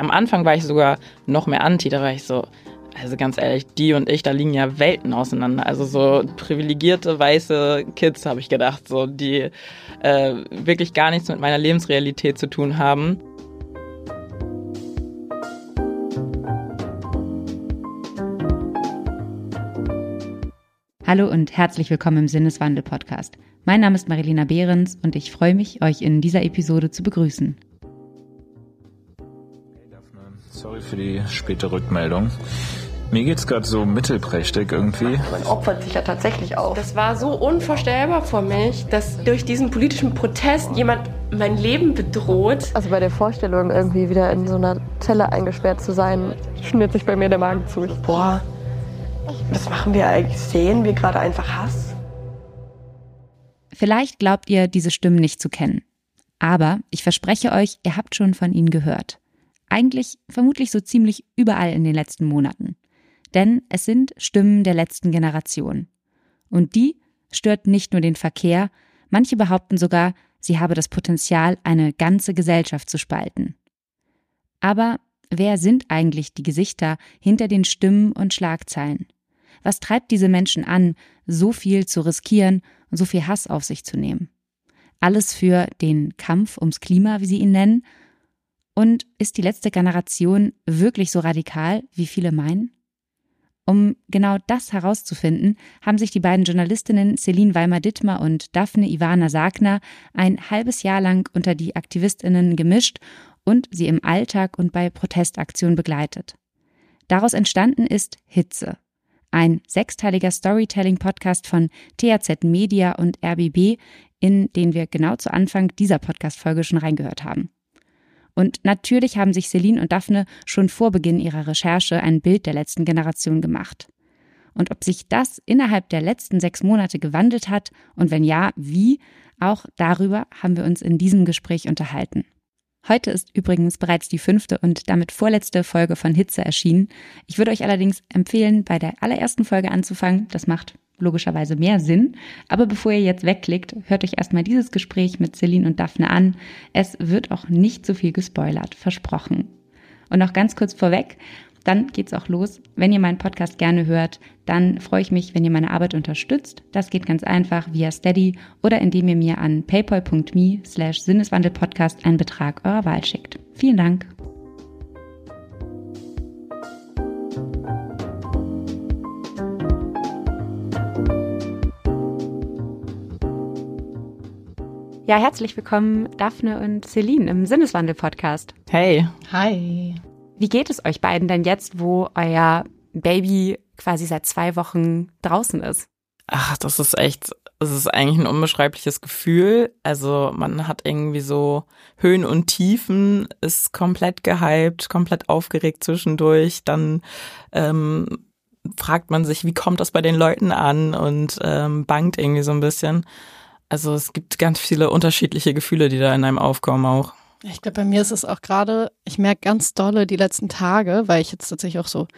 am Anfang war ich sogar noch mehr anti, da war ich so, also ganz ehrlich, die und ich, da liegen ja Welten auseinander. Also so privilegierte weiße Kids, habe ich gedacht, so die äh, wirklich gar nichts mit meiner Lebensrealität zu tun haben. Hallo und herzlich willkommen im Sinneswandel-Podcast. Mein Name ist Marilena Behrens und ich freue mich, euch in dieser Episode zu begrüßen. Sorry für die späte Rückmeldung. Mir geht's gerade so mittelprächtig irgendwie. Man opfert sich ja tatsächlich auch. Das war so unvorstellbar für mich, dass durch diesen politischen Protest jemand mein Leben bedroht. Also bei der Vorstellung, irgendwie wieder in so einer Zelle eingesperrt zu sein, schnürt sich bei mir der Magen zu. Boah, was machen wir eigentlich? Sehen wir gerade einfach Hass? Vielleicht glaubt ihr, diese Stimmen nicht zu kennen. Aber ich verspreche euch, ihr habt schon von ihnen gehört. Eigentlich vermutlich so ziemlich überall in den letzten Monaten. Denn es sind Stimmen der letzten Generation. Und die stört nicht nur den Verkehr, manche behaupten sogar, sie habe das Potenzial, eine ganze Gesellschaft zu spalten. Aber wer sind eigentlich die Gesichter hinter den Stimmen und Schlagzeilen? Was treibt diese Menschen an, so viel zu riskieren und so viel Hass auf sich zu nehmen? Alles für den Kampf ums Klima, wie sie ihn nennen? Und ist die letzte Generation wirklich so radikal, wie viele meinen? Um genau das herauszufinden, haben sich die beiden Journalistinnen Celine Weimer-Dittmer und Daphne Ivana Sagner ein halbes Jahr lang unter die Aktivistinnen gemischt und sie im Alltag und bei Protestaktionen begleitet. Daraus entstanden ist Hitze, ein sechsteiliger Storytelling-Podcast von THZ Media und RBB, in den wir genau zu Anfang dieser Podcast-Folge schon reingehört haben. Und natürlich haben sich Celine und Daphne schon vor Beginn ihrer Recherche ein Bild der letzten Generation gemacht. Und ob sich das innerhalb der letzten sechs Monate gewandelt hat und wenn ja, wie, auch darüber haben wir uns in diesem Gespräch unterhalten. Heute ist übrigens bereits die fünfte und damit vorletzte Folge von Hitze erschienen. Ich würde euch allerdings empfehlen, bei der allerersten Folge anzufangen. Das macht logischerweise mehr Sinn. Aber bevor ihr jetzt wegklickt, hört euch erstmal dieses Gespräch mit Celine und Daphne an. Es wird auch nicht so viel gespoilert, versprochen. Und noch ganz kurz vorweg, dann geht's auch los. Wenn ihr meinen Podcast gerne hört, dann freue ich mich, wenn ihr meine Arbeit unterstützt. Das geht ganz einfach via Steady oder indem ihr mir an paypal.me slash Sinneswandelpodcast einen Betrag eurer Wahl schickt. Vielen Dank. Ja, herzlich willkommen, Daphne und Celine im Sinneswandel-Podcast. Hey. Hi. Wie geht es euch beiden denn jetzt, wo euer Baby quasi seit zwei Wochen draußen ist? Ach, das ist echt, es ist eigentlich ein unbeschreibliches Gefühl. Also man hat irgendwie so Höhen und Tiefen, ist komplett gehypt, komplett aufgeregt zwischendurch. Dann ähm, fragt man sich, wie kommt das bei den Leuten an und ähm, bangt irgendwie so ein bisschen. Also es gibt ganz viele unterschiedliche Gefühle, die da in einem aufkommen auch. Ich glaube, bei mir ist es auch gerade, ich merke ganz dolle die letzten Tage, weil ich jetzt tatsächlich auch so,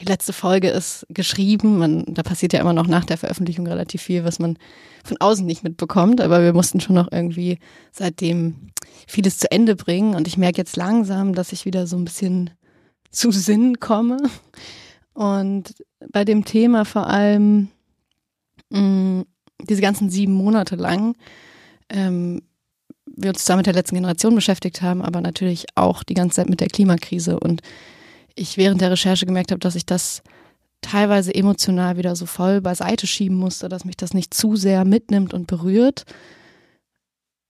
die letzte Folge ist geschrieben, man, da passiert ja immer noch nach der Veröffentlichung relativ viel, was man von außen nicht mitbekommt, aber wir mussten schon noch irgendwie seitdem vieles zu Ende bringen. Und ich merke jetzt langsam, dass ich wieder so ein bisschen zu Sinn komme. Und bei dem Thema vor allem mh, mm, diese ganzen sieben Monate lang ähm, wir uns zwar mit der letzten Generation beschäftigt haben, aber natürlich auch die ganze Zeit mit der Klimakrise. Und ich während der Recherche gemerkt habe, dass ich das teilweise emotional wieder so voll beiseite schieben musste, dass mich das nicht zu sehr mitnimmt und berührt,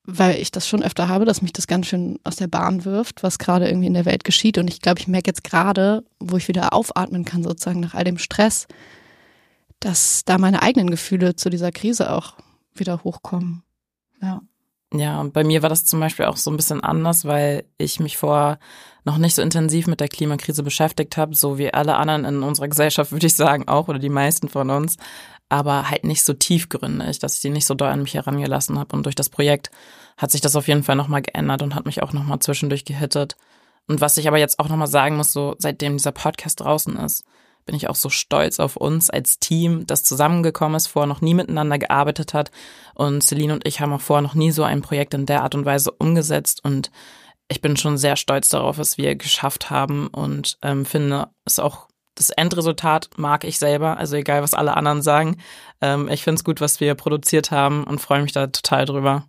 weil ich das schon öfter habe, dass mich das ganz schön aus der Bahn wirft, was gerade irgendwie in der Welt geschieht. Und ich glaube, ich merke jetzt gerade, wo ich wieder aufatmen kann, sozusagen nach all dem Stress, dass da meine eigenen Gefühle zu dieser Krise auch wieder hochkommen. Ja. Ja, und bei mir war das zum Beispiel auch so ein bisschen anders, weil ich mich vor noch nicht so intensiv mit der Klimakrise beschäftigt habe, so wie alle anderen in unserer Gesellschaft, würde ich sagen, auch, oder die meisten von uns, aber halt nicht so tiefgründig, dass ich die nicht so doll an mich herangelassen habe. Und durch das Projekt hat sich das auf jeden Fall nochmal geändert und hat mich auch nochmal zwischendurch gehittet. Und was ich aber jetzt auch nochmal sagen muss, so seitdem dieser Podcast draußen ist, bin ich auch so stolz auf uns als Team, das zusammengekommen ist, vorher noch nie miteinander gearbeitet hat. Und Celine und ich haben auch vorher noch nie so ein Projekt in der Art und Weise umgesetzt. Und ich bin schon sehr stolz darauf, was wir geschafft haben und ähm, finde es auch das Endresultat mag ich selber, also egal was alle anderen sagen. Ähm, ich finde es gut, was wir produziert haben und freue mich da total drüber.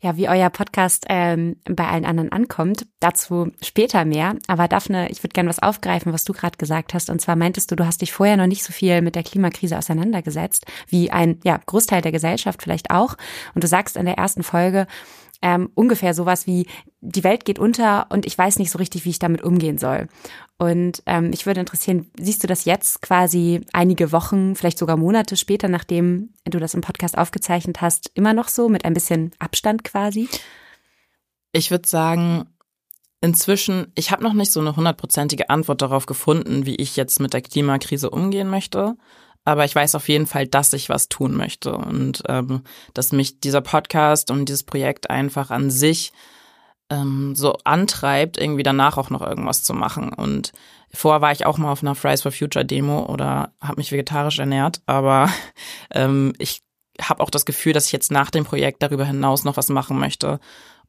Ja, wie euer Podcast ähm, bei allen anderen ankommt, dazu später mehr. Aber Daphne, ich würde gerne was aufgreifen, was du gerade gesagt hast. Und zwar meintest du, du hast dich vorher noch nicht so viel mit der Klimakrise auseinandergesetzt, wie ein ja, Großteil der Gesellschaft vielleicht auch. Und du sagst in der ersten Folge, ähm, ungefähr sowas wie, die Welt geht unter und ich weiß nicht so richtig, wie ich damit umgehen soll. Und ähm, mich würde interessieren, siehst du das jetzt quasi einige Wochen, vielleicht sogar Monate später, nachdem du das im Podcast aufgezeichnet hast, immer noch so, mit ein bisschen Abstand quasi? Ich würde sagen, inzwischen, ich habe noch nicht so eine hundertprozentige Antwort darauf gefunden, wie ich jetzt mit der Klimakrise umgehen möchte. Aber ich weiß auf jeden Fall, dass ich was tun möchte und ähm, dass mich dieser Podcast und dieses Projekt einfach an sich ähm, so antreibt, irgendwie danach auch noch irgendwas zu machen. Und vorher war ich auch mal auf einer Fries for Future Demo oder habe mich vegetarisch ernährt, aber ähm, ich habe auch das Gefühl, dass ich jetzt nach dem Projekt darüber hinaus noch was machen möchte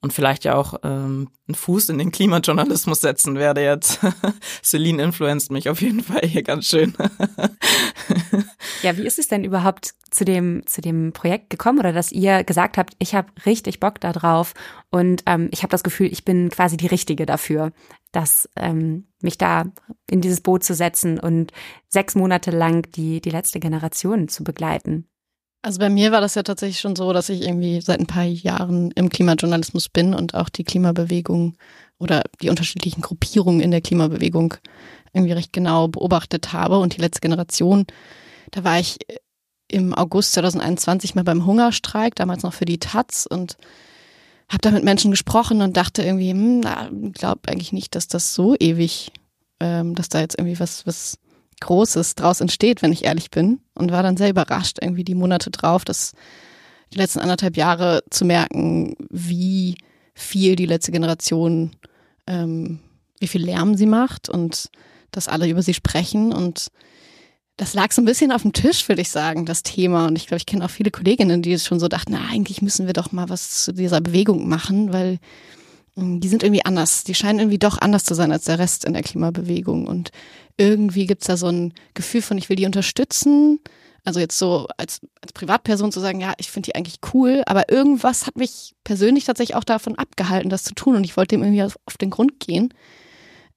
und vielleicht ja auch ähm, einen Fuß in den Klimajournalismus setzen werde jetzt. Celine influenzt mich auf jeden Fall hier ganz schön. ja, wie ist es denn überhaupt zu dem, zu dem Projekt gekommen oder dass ihr gesagt habt, ich habe richtig Bock da drauf und ähm, ich habe das Gefühl, ich bin quasi die Richtige dafür, dass ähm, mich da in dieses Boot zu setzen und sechs Monate lang die, die letzte Generation zu begleiten? Also bei mir war das ja tatsächlich schon so, dass ich irgendwie seit ein paar Jahren im Klimajournalismus bin und auch die Klimabewegung oder die unterschiedlichen Gruppierungen in der Klimabewegung irgendwie recht genau beobachtet habe. Und die letzte Generation, da war ich im August 2021 mal beim Hungerstreik, damals noch für die Taz und habe da mit Menschen gesprochen und dachte irgendwie, hm, glaube eigentlich nicht, dass das so ewig, ähm, dass da jetzt irgendwie was, was Großes draus entsteht, wenn ich ehrlich bin. Und war dann sehr überrascht, irgendwie die Monate drauf, dass die letzten anderthalb Jahre zu merken, wie viel die letzte Generation, ähm, wie viel Lärm sie macht und dass alle über sie sprechen. Und das lag so ein bisschen auf dem Tisch, würde ich sagen, das Thema. Und ich glaube, ich kenne auch viele Kolleginnen, die es schon so dachten, na, eigentlich müssen wir doch mal was zu dieser Bewegung machen, weil hm, die sind irgendwie anders. Die scheinen irgendwie doch anders zu sein als der Rest in der Klimabewegung. Und irgendwie gibt's da so ein Gefühl von, ich will die unterstützen. Also jetzt so als, als Privatperson zu sagen, ja, ich finde die eigentlich cool, aber irgendwas hat mich persönlich tatsächlich auch davon abgehalten, das zu tun. Und ich wollte dem irgendwie auf den Grund gehen.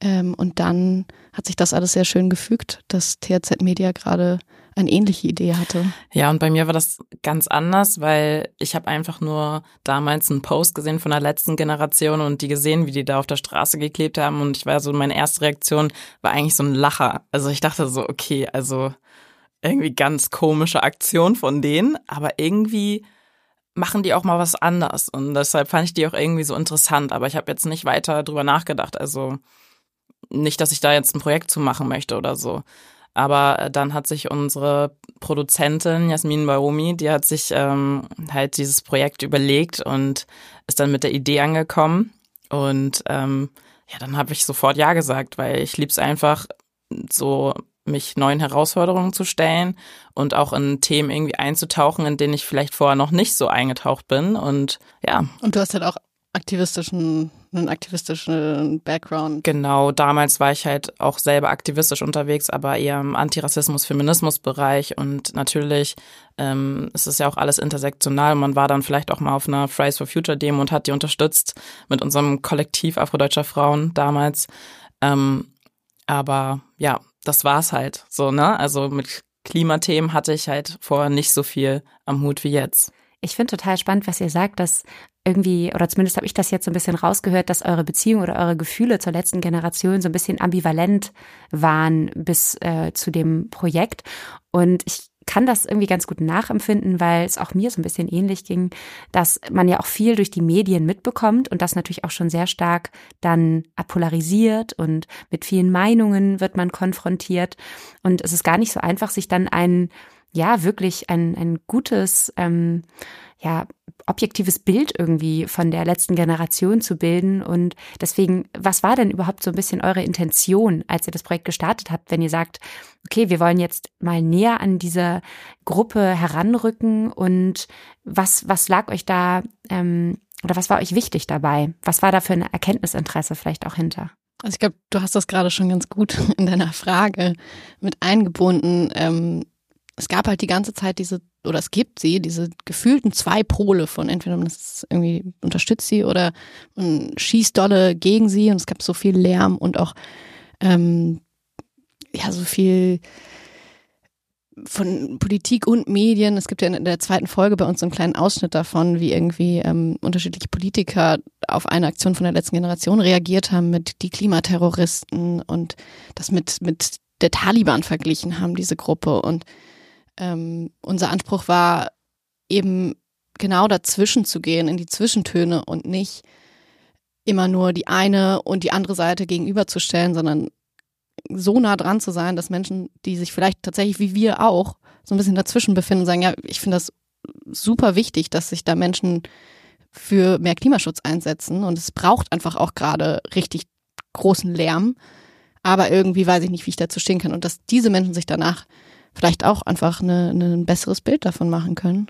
Ähm, und dann hat sich das alles sehr schön gefügt, dass THZ Media gerade eine ähnliche Idee hatte. Ja, und bei mir war das ganz anders, weil ich habe einfach nur damals einen Post gesehen von der letzten Generation und die gesehen, wie die da auf der Straße geklebt haben. Und ich war so, meine erste Reaktion war eigentlich so ein Lacher. Also ich dachte so, okay, also irgendwie ganz komische Aktion von denen, aber irgendwie machen die auch mal was anders. Und deshalb fand ich die auch irgendwie so interessant. Aber ich habe jetzt nicht weiter drüber nachgedacht. Also nicht, dass ich da jetzt ein Projekt zu machen möchte oder so. Aber äh, dann hat sich unsere Produzentin Jasmin Baomi, die hat sich ähm, halt dieses Projekt überlegt und ist dann mit der Idee angekommen. Und ähm, ja, dann habe ich sofort Ja gesagt, weil ich lieb's einfach, so mich neuen Herausforderungen zu stellen und auch in Themen irgendwie einzutauchen, in denen ich vielleicht vorher noch nicht so eingetaucht bin. Und ja. Und du hast halt auch aktivistischen, einen aktivistischen Background. Genau, damals war ich halt auch selber aktivistisch unterwegs, aber eher im Antirassismus-Feminismus-Bereich und natürlich ähm, es ist ja auch alles intersektional. Man war dann vielleicht auch mal auf einer Fridays for Future Demo und hat die unterstützt mit unserem Kollektiv afrodeutscher Frauen damals. Ähm, aber ja, das war's halt so, ne? Also mit Klimathemen hatte ich halt vorher nicht so viel am Hut wie jetzt. Ich finde total spannend, was ihr sagt, dass irgendwie, oder zumindest habe ich das jetzt so ein bisschen rausgehört, dass eure Beziehung oder eure Gefühle zur letzten Generation so ein bisschen ambivalent waren bis äh, zu dem Projekt. Und ich kann das irgendwie ganz gut nachempfinden, weil es auch mir so ein bisschen ähnlich ging, dass man ja auch viel durch die Medien mitbekommt und das natürlich auch schon sehr stark dann apolarisiert und mit vielen Meinungen wird man konfrontiert. Und es ist gar nicht so einfach, sich dann einen ja wirklich ein, ein gutes, ähm, ja, objektives Bild irgendwie von der letzten Generation zu bilden. Und deswegen, was war denn überhaupt so ein bisschen eure Intention, als ihr das Projekt gestartet habt, wenn ihr sagt, okay, wir wollen jetzt mal näher an diese Gruppe heranrücken und was, was lag euch da ähm, oder was war euch wichtig dabei? Was war da für ein Erkenntnisinteresse vielleicht auch hinter? Also ich glaube, du hast das gerade schon ganz gut in deiner Frage mit eingebunden. Ähm, es gab halt die ganze Zeit diese, oder es gibt sie, diese gefühlten zwei Pole von entweder man ist irgendwie unterstützt sie oder man schießt dolle gegen sie und es gab so viel Lärm und auch ähm, ja so viel von Politik und Medien. Es gibt ja in der zweiten Folge bei uns so einen kleinen Ausschnitt davon, wie irgendwie ähm, unterschiedliche Politiker auf eine Aktion von der letzten Generation reagiert haben mit die Klimaterroristen und das mit, mit der Taliban verglichen haben, diese Gruppe. Und ähm, unser Anspruch war eben genau dazwischen zu gehen, in die Zwischentöne und nicht immer nur die eine und die andere Seite gegenüberzustellen, sondern so nah dran zu sein, dass Menschen, die sich vielleicht tatsächlich wie wir auch so ein bisschen dazwischen befinden, sagen, ja, ich finde das super wichtig, dass sich da Menschen für mehr Klimaschutz einsetzen. Und es braucht einfach auch gerade richtig großen Lärm, aber irgendwie weiß ich nicht, wie ich dazu stehen kann. Und dass diese Menschen sich danach vielleicht auch einfach eine, eine ein besseres Bild davon machen können.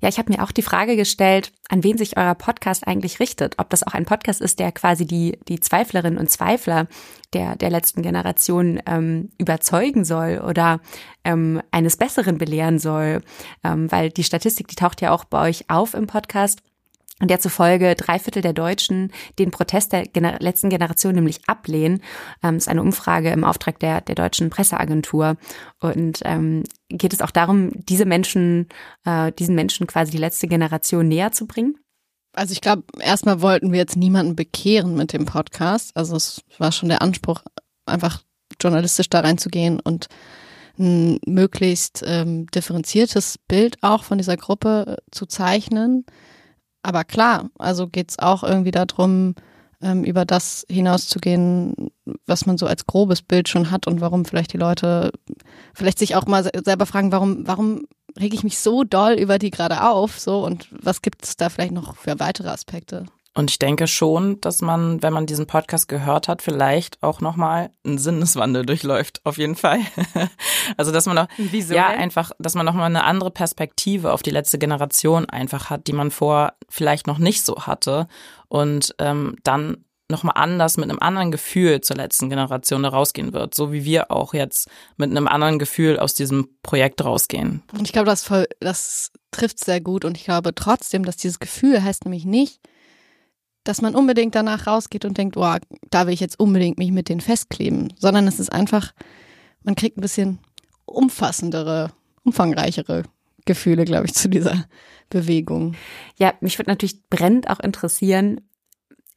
Ja, ich habe mir auch die Frage gestellt, an wen sich euer Podcast eigentlich richtet. Ob das auch ein Podcast ist, der quasi die, die Zweiflerinnen und Zweifler der, der letzten Generation ähm, überzeugen soll oder ähm, eines Besseren belehren soll. Ähm, weil die Statistik, die taucht ja auch bei euch auf im Podcast und der zufolge drei Viertel der Deutschen den Protest der Gener letzten Generation nämlich ablehnen. Ähm, ist eine Umfrage im Auftrag der, der deutschen Presseagentur. Und ähm, geht es auch darum, diese Menschen, äh, diesen Menschen quasi die letzte Generation näher zu bringen? Also ich glaube, erstmal wollten wir jetzt niemanden bekehren mit dem Podcast. Also es war schon der Anspruch, einfach journalistisch da reinzugehen und ein möglichst ähm, differenziertes Bild auch von dieser Gruppe äh, zu zeichnen. Aber klar, also geht's auch irgendwie darum, ähm, über das hinauszugehen, was man so als grobes Bild schon hat und warum vielleicht die Leute vielleicht sich auch mal selber fragen, warum, warum rege ich mich so doll über die gerade auf, so und was gibt's da vielleicht noch für weitere Aspekte? Und ich denke schon, dass man, wenn man diesen Podcast gehört hat, vielleicht auch nochmal einen Sinneswandel durchläuft, auf jeden Fall. also, dass man noch, Wieso? ja, einfach, dass man nochmal eine andere Perspektive auf die letzte Generation einfach hat, die man vor vielleicht noch nicht so hatte. Und ähm, dann nochmal anders mit einem anderen Gefühl zur letzten Generation da rausgehen wird, so wie wir auch jetzt mit einem anderen Gefühl aus diesem Projekt rausgehen. Und ich glaube, das, voll, das trifft sehr gut und ich glaube trotzdem, dass dieses Gefühl heißt nämlich nicht, dass man unbedingt danach rausgeht und denkt, oh, da will ich jetzt unbedingt mich mit denen festkleben, sondern es ist einfach, man kriegt ein bisschen umfassendere, umfangreichere Gefühle, glaube ich, zu dieser Bewegung. Ja, mich würde natürlich brennend auch interessieren,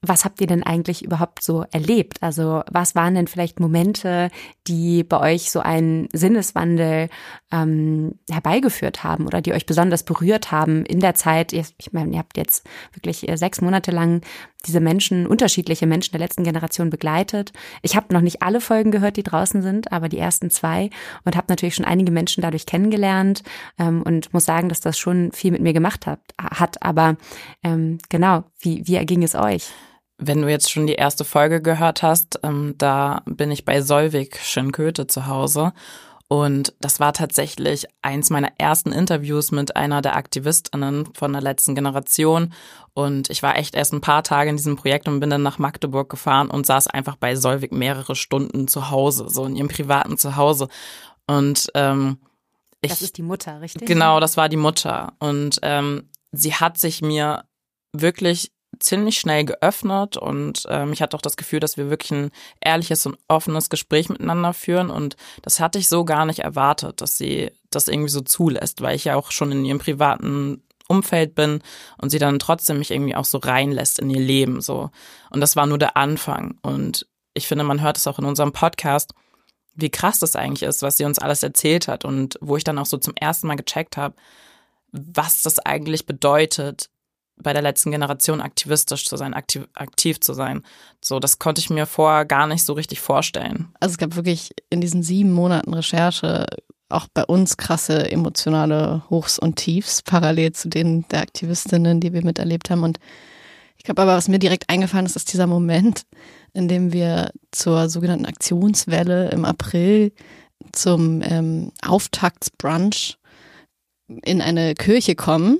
was habt ihr denn eigentlich überhaupt so erlebt? Also was waren denn vielleicht Momente, die bei euch so einen Sinneswandel ähm, herbeigeführt haben oder die euch besonders berührt haben in der Zeit? Ich meine, ihr habt jetzt wirklich äh, sechs Monate lang diese Menschen, unterschiedliche Menschen der letzten Generation begleitet. Ich habe noch nicht alle Folgen gehört, die draußen sind, aber die ersten zwei und habe natürlich schon einige Menschen dadurch kennengelernt ähm, und muss sagen, dass das schon viel mit mir gemacht hat. hat. Aber ähm, genau, wie, wie erging es euch? Wenn du jetzt schon die erste Folge gehört hast, ähm, da bin ich bei Solvik Schönköte zu Hause. Und das war tatsächlich eins meiner ersten Interviews mit einer der Aktivistinnen von der letzten Generation. Und ich war echt erst ein paar Tage in diesem Projekt und bin dann nach Magdeburg gefahren und saß einfach bei Solvik mehrere Stunden zu Hause, so in ihrem privaten Zuhause. Und ähm, ich, das ist die Mutter, richtig? Genau, das war die Mutter. Und ähm, sie hat sich mir wirklich ziemlich schnell geöffnet und ähm, ich hatte auch das Gefühl, dass wir wirklich ein ehrliches und offenes Gespräch miteinander führen und das hatte ich so gar nicht erwartet, dass sie das irgendwie so zulässt, weil ich ja auch schon in ihrem privaten Umfeld bin und sie dann trotzdem mich irgendwie auch so reinlässt in ihr Leben so. Und das war nur der Anfang und ich finde, man hört es auch in unserem Podcast, wie krass das eigentlich ist, was sie uns alles erzählt hat und wo ich dann auch so zum ersten Mal gecheckt habe, was das eigentlich bedeutet, bei der letzten Generation aktivistisch zu sein, aktiv, aktiv zu sein. So, das konnte ich mir vorher gar nicht so richtig vorstellen. Also es gab wirklich in diesen sieben Monaten Recherche auch bei uns krasse emotionale Hochs und Tiefs, parallel zu denen der Aktivistinnen, die wir miterlebt haben. Und ich glaube aber, was mir direkt eingefallen ist, ist dieser Moment, in dem wir zur sogenannten Aktionswelle im April zum ähm, Auftaktsbrunch in eine Kirche kommen,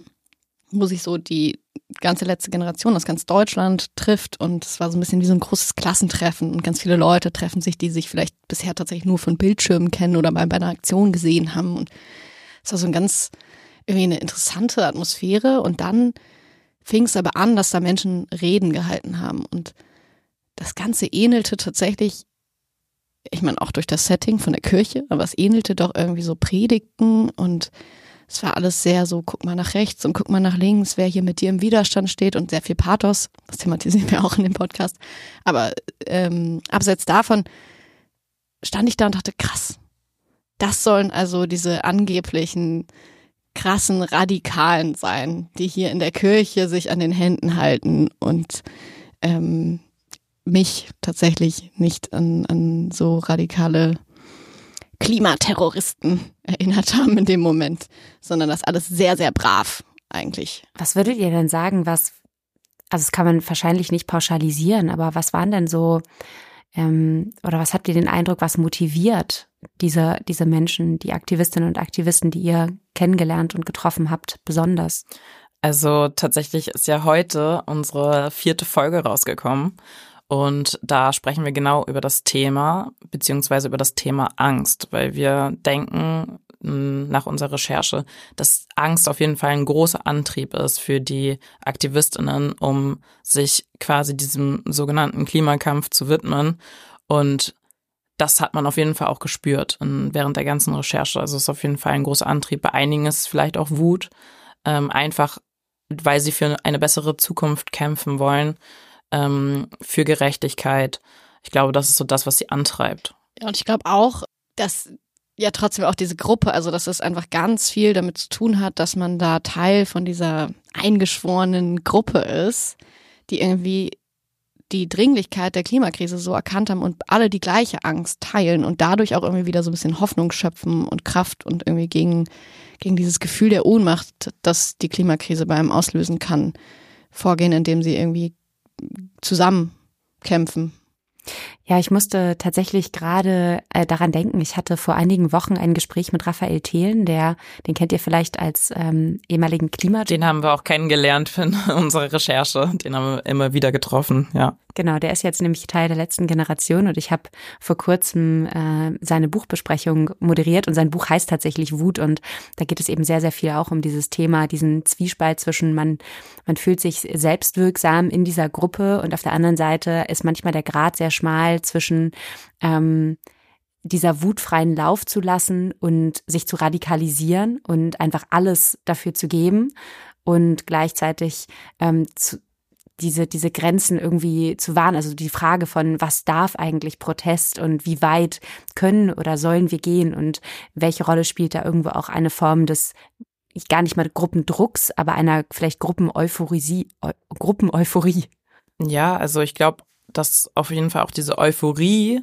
wo sich so die ganze letzte Generation aus ganz Deutschland trifft und es war so ein bisschen wie so ein großes Klassentreffen und ganz viele Leute treffen sich, die sich vielleicht bisher tatsächlich nur von Bildschirmen kennen oder mal bei einer Aktion gesehen haben und es war so ein ganz irgendwie eine interessante Atmosphäre und dann fing es aber an, dass da Menschen Reden gehalten haben und das Ganze ähnelte tatsächlich, ich meine auch durch das Setting von der Kirche, aber es ähnelte doch irgendwie so Predigten und es war alles sehr so, guck mal nach rechts und guck mal nach links, wer hier mit dir im Widerstand steht und sehr viel Pathos. Das thematisieren wir auch in dem Podcast. Aber ähm, abseits davon stand ich da und dachte, krass, das sollen also diese angeblichen krassen Radikalen sein, die hier in der Kirche sich an den Händen halten und ähm, mich tatsächlich nicht an, an so radikale Klimaterroristen erinnert haben in dem Moment, sondern das alles sehr, sehr brav eigentlich. Was würdet ihr denn sagen, was, also das kann man wahrscheinlich nicht pauschalisieren, aber was waren denn so, ähm, oder was habt ihr den Eindruck, was motiviert diese, diese Menschen, die Aktivistinnen und Aktivisten, die ihr kennengelernt und getroffen habt, besonders? Also tatsächlich ist ja heute unsere vierte Folge rausgekommen. Und da sprechen wir genau über das Thema, beziehungsweise über das Thema Angst, weil wir denken hm, nach unserer Recherche, dass Angst auf jeden Fall ein großer Antrieb ist für die Aktivistinnen, um sich quasi diesem sogenannten Klimakampf zu widmen. Und das hat man auf jeden Fall auch gespürt während der ganzen Recherche. Also es ist auf jeden Fall ein großer Antrieb. Bei einigen ist vielleicht auch Wut, ähm, einfach weil sie für eine bessere Zukunft kämpfen wollen ähm, für Gerechtigkeit. Ich glaube, das ist so das, was sie antreibt. Ja, und ich glaube auch, dass ja trotzdem auch diese Gruppe, also dass es einfach ganz viel damit zu tun hat, dass man da Teil von dieser eingeschworenen Gruppe ist, die irgendwie die Dringlichkeit der Klimakrise so erkannt haben und alle die gleiche Angst teilen und dadurch auch irgendwie wieder so ein bisschen Hoffnung schöpfen und Kraft und irgendwie gegen, gegen dieses Gefühl der Ohnmacht, das die Klimakrise bei einem auslösen kann, vorgehen, indem sie irgendwie zusammen kämpfen. Ja, ich musste tatsächlich gerade äh, daran denken. Ich hatte vor einigen Wochen ein Gespräch mit Raphael Thelen, der, den kennt ihr vielleicht als ähm, ehemaligen Klima. Den haben wir auch kennengelernt für unsere Recherche. Den haben wir immer wieder getroffen, ja. Genau, der ist jetzt nämlich Teil der letzten Generation und ich habe vor kurzem äh, seine Buchbesprechung moderiert und sein Buch heißt tatsächlich Wut und da geht es eben sehr, sehr viel auch um dieses Thema, diesen Zwiespalt zwischen man, man fühlt sich selbstwirksam in dieser Gruppe und auf der anderen Seite ist manchmal der Grad sehr schmal zwischen ähm, dieser wutfreien Lauf zu lassen und sich zu radikalisieren und einfach alles dafür zu geben und gleichzeitig ähm, zu, diese, diese Grenzen irgendwie zu wahren. Also die Frage von, was darf eigentlich Protest und wie weit können oder sollen wir gehen und welche Rolle spielt da irgendwo auch eine Form des gar nicht mal Gruppendrucks, aber einer vielleicht Gruppeneuphorie, Gruppeneuphorie. Ja, also ich glaube, dass auf jeden Fall auch diese Euphorie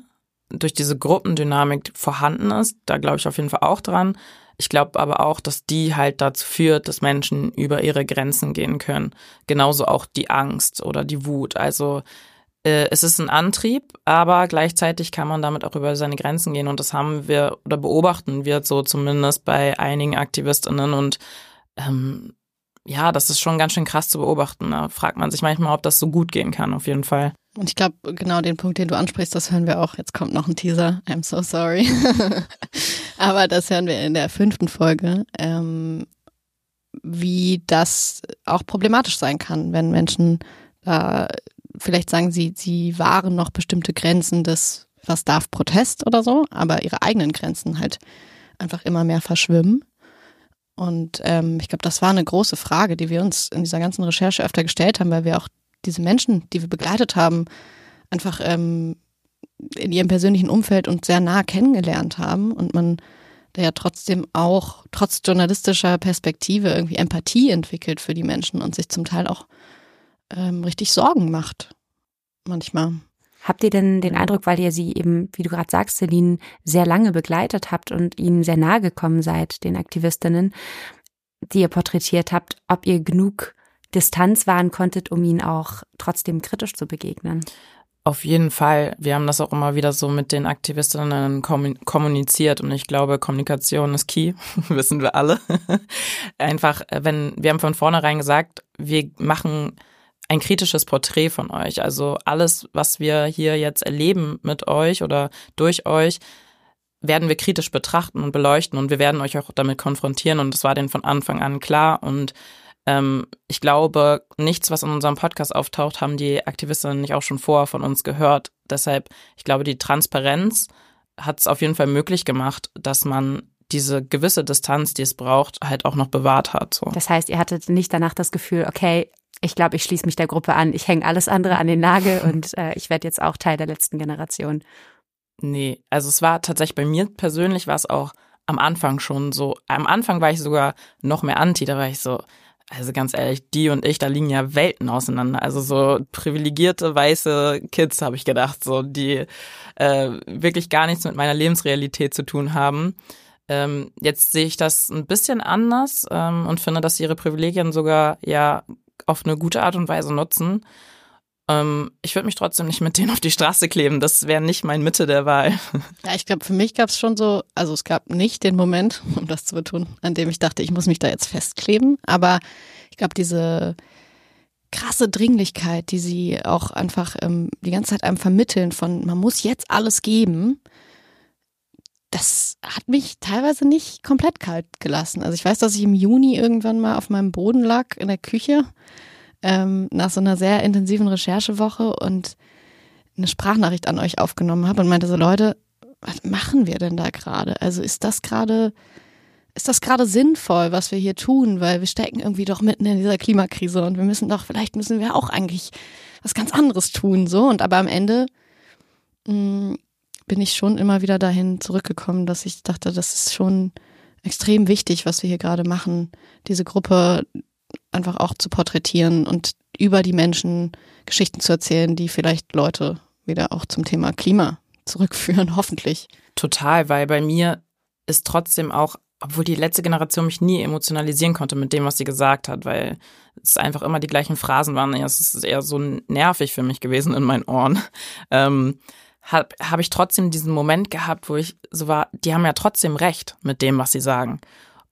durch diese Gruppendynamik vorhanden ist. Da glaube ich auf jeden Fall auch dran. Ich glaube aber auch, dass die halt dazu führt, dass Menschen über ihre Grenzen gehen können. Genauso auch die Angst oder die Wut. Also äh, es ist ein Antrieb, aber gleichzeitig kann man damit auch über seine Grenzen gehen. Und das haben wir oder beobachten wir so zumindest bei einigen AktivistInnen. Und ähm, ja, das ist schon ganz schön krass zu beobachten. Da fragt man sich manchmal, ob das so gut gehen kann, auf jeden Fall. Und ich glaube, genau den Punkt, den du ansprichst, das hören wir auch. Jetzt kommt noch ein Teaser. I'm so sorry. Aber das hören wir in der fünften Folge, ähm, wie das auch problematisch sein kann, wenn Menschen äh, vielleicht sagen, sie, sie wahren noch bestimmte Grenzen des, was darf Protest oder so, aber ihre eigenen Grenzen halt einfach immer mehr verschwimmen. Und ähm, ich glaube, das war eine große Frage, die wir uns in dieser ganzen Recherche öfter gestellt haben, weil wir auch diese Menschen, die wir begleitet haben, einfach ähm, in ihrem persönlichen Umfeld und sehr nah kennengelernt haben und man da ja trotzdem auch trotz journalistischer Perspektive irgendwie Empathie entwickelt für die Menschen und sich zum Teil auch ähm, richtig Sorgen macht. Manchmal. Habt ihr denn den Eindruck, weil ihr sie eben, wie du gerade sagst, Celine, sehr lange begleitet habt und ihnen sehr nahe gekommen seid, den Aktivistinnen, die ihr porträtiert habt, ob ihr genug Distanz wahren konntet, um ihnen auch trotzdem kritisch zu begegnen? Auf jeden Fall. Wir haben das auch immer wieder so mit den Aktivistinnen kommuniziert und ich glaube, Kommunikation ist key, wissen wir alle. Einfach, äh, wenn, wir haben von vornherein gesagt, wir machen ein kritisches Porträt von euch. Also alles, was wir hier jetzt erleben mit euch oder durch euch, werden wir kritisch betrachten und beleuchten und wir werden euch auch damit konfrontieren und das war denen von Anfang an klar und ähm, ich glaube, nichts, was in unserem Podcast auftaucht, haben die Aktivistinnen nicht auch schon vorher von uns gehört. Deshalb, ich glaube, die Transparenz hat es auf jeden Fall möglich gemacht, dass man diese gewisse Distanz, die es braucht, halt auch noch bewahrt hat. So. Das heißt, ihr hattet nicht danach das Gefühl, okay, ich glaube, ich schließe mich der Gruppe an, ich hänge alles andere an den Nagel und äh, ich werde jetzt auch Teil der letzten Generation. Nee, also es war tatsächlich bei mir persönlich war es auch am Anfang schon so. Am Anfang war ich sogar noch mehr anti, da war ich so, also ganz ehrlich, die und ich, da liegen ja Welten auseinander. Also so privilegierte weiße Kids, habe ich gedacht, so die äh, wirklich gar nichts mit meiner Lebensrealität zu tun haben. Ähm, jetzt sehe ich das ein bisschen anders ähm, und finde, dass sie ihre Privilegien sogar ja auf eine gute Art und Weise nutzen. Ähm, ich würde mich trotzdem nicht mit denen auf die Straße kleben. Das wäre nicht mein Mitte der Wahl. Ja, ich glaube, für mich gab es schon so, also es gab nicht den Moment, um das zu betonen, an dem ich dachte, ich muss mich da jetzt festkleben. Aber ich glaube, diese krasse Dringlichkeit, die sie auch einfach ähm, die ganze Zeit einem vermitteln von, man muss jetzt alles geben, das hat mich teilweise nicht komplett kalt gelassen. Also ich weiß, dass ich im Juni irgendwann mal auf meinem Boden lag in der Küche ähm, nach so einer sehr intensiven Recherchewoche und eine Sprachnachricht an euch aufgenommen habe und meinte so, Leute, was machen wir denn da gerade? Also ist das gerade, ist das gerade sinnvoll, was wir hier tun? Weil wir stecken irgendwie doch mitten in dieser Klimakrise und wir müssen doch, vielleicht müssen wir auch eigentlich was ganz anderes tun, so. Und aber am Ende mm, bin ich schon immer wieder dahin zurückgekommen, dass ich dachte, das ist schon extrem wichtig, was wir hier gerade machen. Diese Gruppe einfach auch zu porträtieren und über die Menschen Geschichten zu erzählen, die vielleicht Leute wieder auch zum Thema Klima zurückführen, hoffentlich. Total, weil bei mir ist trotzdem auch, obwohl die letzte Generation mich nie emotionalisieren konnte mit dem, was sie gesagt hat, weil es einfach immer die gleichen Phrasen waren. Es ist eher so nervig für mich gewesen in meinen Ohren. Ähm, habe hab ich trotzdem diesen Moment gehabt, wo ich so war, die haben ja trotzdem recht mit dem, was sie sagen.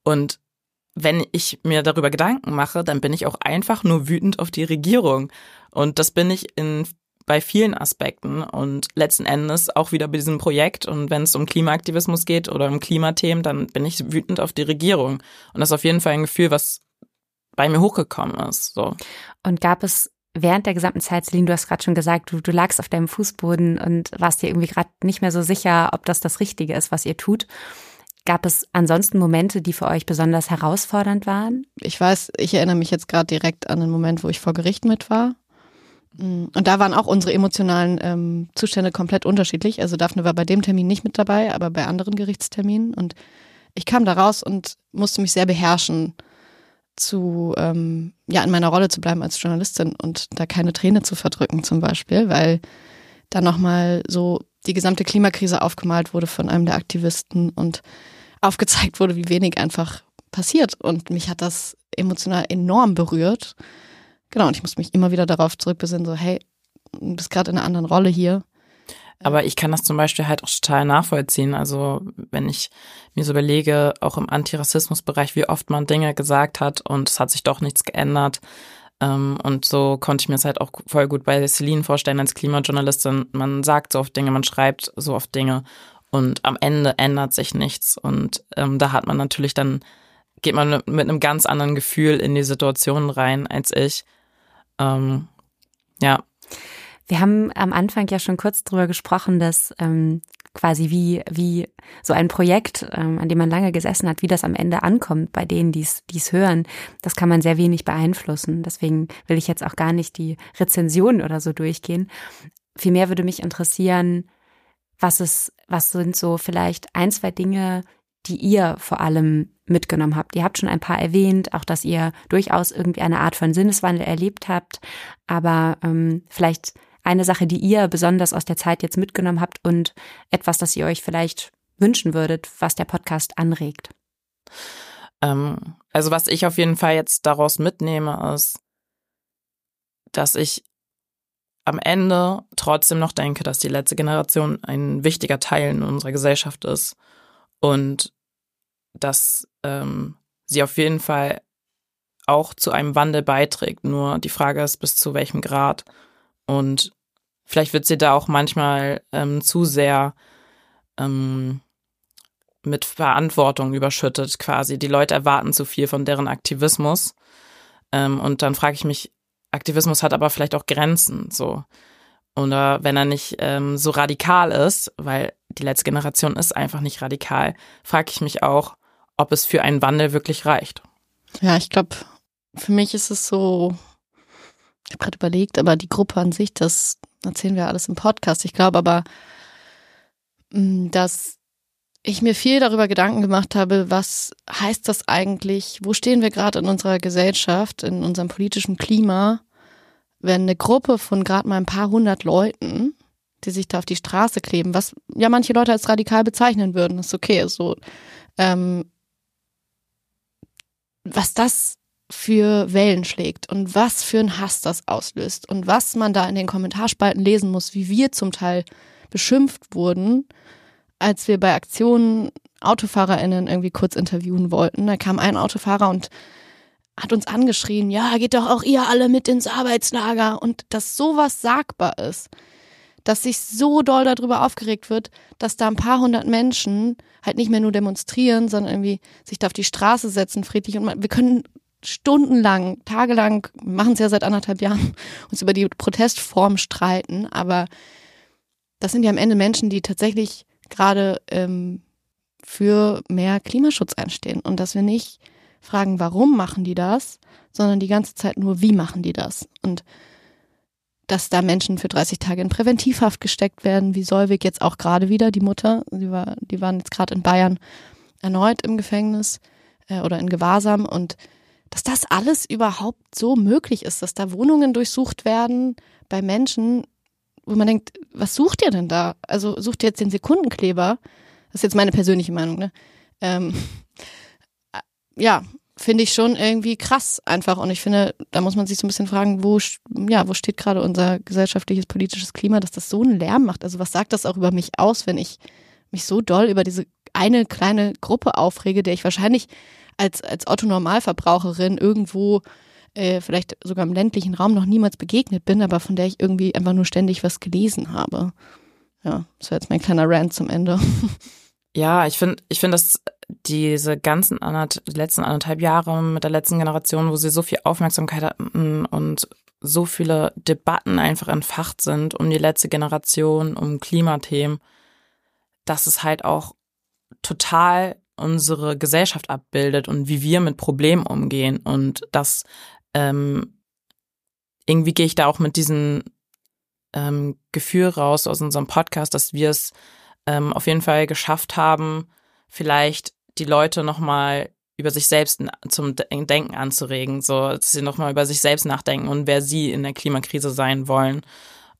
Und wenn ich mir darüber Gedanken mache, dann bin ich auch einfach nur wütend auf die Regierung. Und das bin ich in bei vielen Aspekten und letzten Endes auch wieder bei diesem Projekt. Und wenn es um Klimaaktivismus geht oder um Klimathemen, dann bin ich wütend auf die Regierung. Und das ist auf jeden Fall ein Gefühl, was bei mir hochgekommen ist. So. Und gab es während der gesamten Zeit, Celine, du hast gerade schon gesagt, du, du lagst auf deinem Fußboden und warst dir irgendwie gerade nicht mehr so sicher, ob das das Richtige ist, was ihr tut. Gab es ansonsten Momente, die für euch besonders herausfordernd waren? Ich weiß, ich erinnere mich jetzt gerade direkt an den Moment, wo ich vor Gericht mit war. Mm, und da waren auch unsere emotionalen ähm, Zustände komplett unterschiedlich. Also Daphne war bei dem Termin nicht mit dabei, aber bei anderen Gerichtsterminen. Und ich kam da raus und musste mich sehr beherrschen, zu ähm, ja in meiner Rolle zu bleiben als Journalistin und da keine Träne zu verdrücken zum Beispiel, weil da nochmal so die gesamte Klimakrise aufgemalt wurde von einem der Aktivisten und aufgezeigt wurde, wie wenig einfach passiert. Und mich hat das emotional enorm berührt. Genau, und ich muss mich immer wieder darauf zurückbesinnen, so, hey, du bist gerade in einer anderen Rolle hier. Aber ich kann das zum Beispiel halt auch total nachvollziehen. Also wenn ich mir so überlege, auch im Antirassismusbereich, wie oft man Dinge gesagt hat und es hat sich doch nichts geändert. Ähm, und so konnte ich mir es halt auch voll gut bei Celine vorstellen als Klimajournalistin. Man sagt so oft Dinge, man schreibt so oft Dinge und am Ende ändert sich nichts. Und ähm, da hat man natürlich dann, geht man mit einem ganz anderen Gefühl in die Situation rein als ich. Ähm, ja. Wir haben am Anfang ja schon kurz drüber gesprochen, dass ähm, quasi wie, wie so ein Projekt, ähm, an dem man lange gesessen hat, wie das am Ende ankommt bei denen, die es hören, das kann man sehr wenig beeinflussen. Deswegen will ich jetzt auch gar nicht die Rezensionen oder so durchgehen. Vielmehr würde mich interessieren, was ist, was sind so vielleicht ein, zwei Dinge, die ihr vor allem mitgenommen habt. Ihr habt schon ein paar erwähnt, auch dass ihr durchaus irgendwie eine Art von Sinneswandel erlebt habt, aber ähm, vielleicht eine Sache, die ihr besonders aus der Zeit jetzt mitgenommen habt und etwas, das ihr euch vielleicht wünschen würdet, was der Podcast anregt? Ähm, also was ich auf jeden Fall jetzt daraus mitnehme, ist, dass ich am Ende trotzdem noch denke, dass die letzte Generation ein wichtiger Teil in unserer Gesellschaft ist und dass ähm, sie auf jeden Fall auch zu einem Wandel beiträgt. Nur die Frage ist, bis zu welchem Grad. Und vielleicht wird sie da auch manchmal ähm, zu sehr ähm, mit Verantwortung überschüttet, quasi. Die Leute erwarten zu viel von deren Aktivismus. Ähm, und dann frage ich mich, Aktivismus hat aber vielleicht auch Grenzen, so. Oder wenn er nicht ähm, so radikal ist, weil die letzte Generation ist einfach nicht radikal, frage ich mich auch, ob es für einen Wandel wirklich reicht. Ja, ich glaube, für mich ist es so, ich habe gerade überlegt, aber die Gruppe an sich, das erzählen wir alles im Podcast. Ich glaube aber, mm, dass ich mir viel darüber Gedanken gemacht habe, was heißt das eigentlich, wo stehen wir gerade in unserer Gesellschaft, in unserem politischen Klima, wenn eine Gruppe von gerade mal ein paar hundert Leuten, die sich da auf die Straße kleben, was ja manche Leute als radikal bezeichnen würden, ist okay, so, ähm, was das für Wellen schlägt und was für ein Hass das auslöst und was man da in den Kommentarspalten lesen muss, wie wir zum Teil beschimpft wurden, als wir bei Aktionen AutofahrerInnen irgendwie kurz interviewen wollten. Da kam ein Autofahrer und hat uns angeschrien, ja, geht doch auch ihr alle mit ins Arbeitslager und dass sowas sagbar ist, dass sich so doll darüber aufgeregt wird, dass da ein paar hundert Menschen halt nicht mehr nur demonstrieren, sondern irgendwie sich da auf die Straße setzen, friedlich und wir können stundenlang, tagelang, machen es ja seit anderthalb Jahren, uns über die Protestform streiten, aber das sind ja am Ende Menschen, die tatsächlich gerade ähm, für mehr Klimaschutz einstehen und dass wir nicht fragen, warum machen die das, sondern die ganze Zeit nur, wie machen die das? Und dass da Menschen für 30 Tage in Präventivhaft gesteckt werden, wie Solvig jetzt auch gerade wieder, die Mutter, die, war, die waren jetzt gerade in Bayern erneut im Gefängnis äh, oder in Gewahrsam und dass das alles überhaupt so möglich ist, dass da Wohnungen durchsucht werden bei Menschen, wo man denkt, was sucht ihr denn da? Also sucht ihr jetzt den Sekundenkleber? Das ist jetzt meine persönliche Meinung, ne? Ähm, ja, finde ich schon irgendwie krass einfach. Und ich finde, da muss man sich so ein bisschen fragen, wo, ja, wo steht gerade unser gesellschaftliches, politisches Klima, dass das so einen Lärm macht? Also was sagt das auch über mich aus, wenn ich mich so doll über diese eine kleine Gruppe aufrege, der ich wahrscheinlich als, als Otto-Normalverbraucherin irgendwo äh, vielleicht sogar im ländlichen Raum noch niemals begegnet bin, aber von der ich irgendwie einfach nur ständig was gelesen habe. Ja, das wäre jetzt mein kleiner Rant zum Ende. Ja, ich finde, ich finde, dass diese ganzen letzten anderthalb Jahre mit der letzten Generation, wo sie so viel Aufmerksamkeit hatten und so viele Debatten einfach entfacht sind um die letzte Generation, um Klimathemen, dass es halt auch total unsere Gesellschaft abbildet und wie wir mit Problemen umgehen. Und das ähm, irgendwie gehe ich da auch mit diesem ähm, Gefühl raus aus unserem Podcast, dass wir es ähm, auf jeden Fall geschafft haben, vielleicht die Leute nochmal über sich selbst zum Denken anzuregen, so dass sie nochmal über sich selbst nachdenken und wer sie in der Klimakrise sein wollen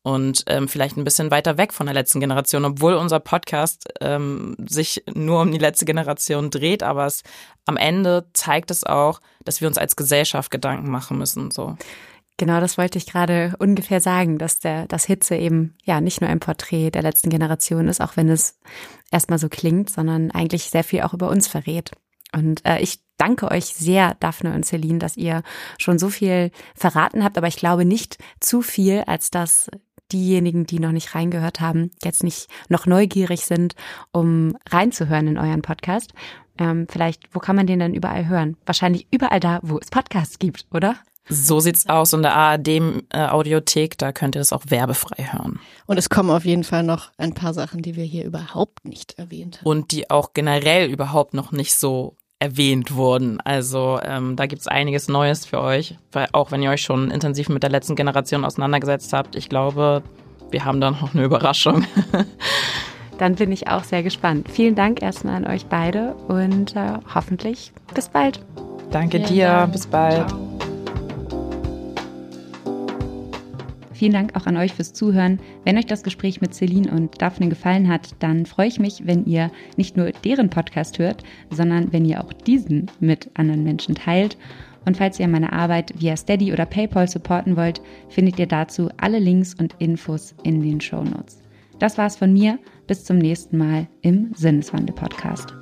und ähm, vielleicht ein bisschen weiter weg von der letzten Generation, obwohl unser Podcast ähm, sich nur um die letzte Generation dreht, aber es am Ende zeigt es auch, dass wir uns als Gesellschaft Gedanken machen müssen. So. Genau, das wollte ich gerade ungefähr sagen, dass der, das Hitze eben ja nicht nur ein Porträt der letzten Generation ist, auch wenn es erstmal so klingt, sondern eigentlich sehr viel auch über uns verrät. Und äh, ich danke euch sehr, Daphne und Celine, dass ihr schon so viel verraten habt, aber ich glaube nicht zu viel, als dass diejenigen, die noch nicht reingehört haben, jetzt nicht noch neugierig sind, um reinzuhören in euren Podcast. Ähm, vielleicht, wo kann man den denn überall hören? Wahrscheinlich überall da, wo es Podcasts gibt, oder? So sieht's aus. Und der ARD äh, da könnt ihr das auch werbefrei hören. Und es kommen auf jeden Fall noch ein paar Sachen, die wir hier überhaupt nicht erwähnt haben. Und die auch generell überhaupt noch nicht so erwähnt wurden. Also ähm, da gibt's einiges Neues für euch, weil auch wenn ihr euch schon intensiv mit der letzten Generation auseinandergesetzt habt, ich glaube, wir haben da noch eine Überraschung. Dann bin ich auch sehr gespannt. Vielen Dank erstmal an euch beide und äh, hoffentlich bis bald. Danke Vielen dir, Dank. bis bald. Ciao. Vielen Dank auch an euch fürs Zuhören. Wenn euch das Gespräch mit Celine und Daphne gefallen hat, dann freue ich mich, wenn ihr nicht nur deren Podcast hört, sondern wenn ihr auch diesen mit anderen Menschen teilt. Und falls ihr meine Arbeit via Steady oder PayPal supporten wollt, findet ihr dazu alle Links und Infos in den Show Notes. Das war's von mir. Bis zum nächsten Mal im Sinneswandel-Podcast.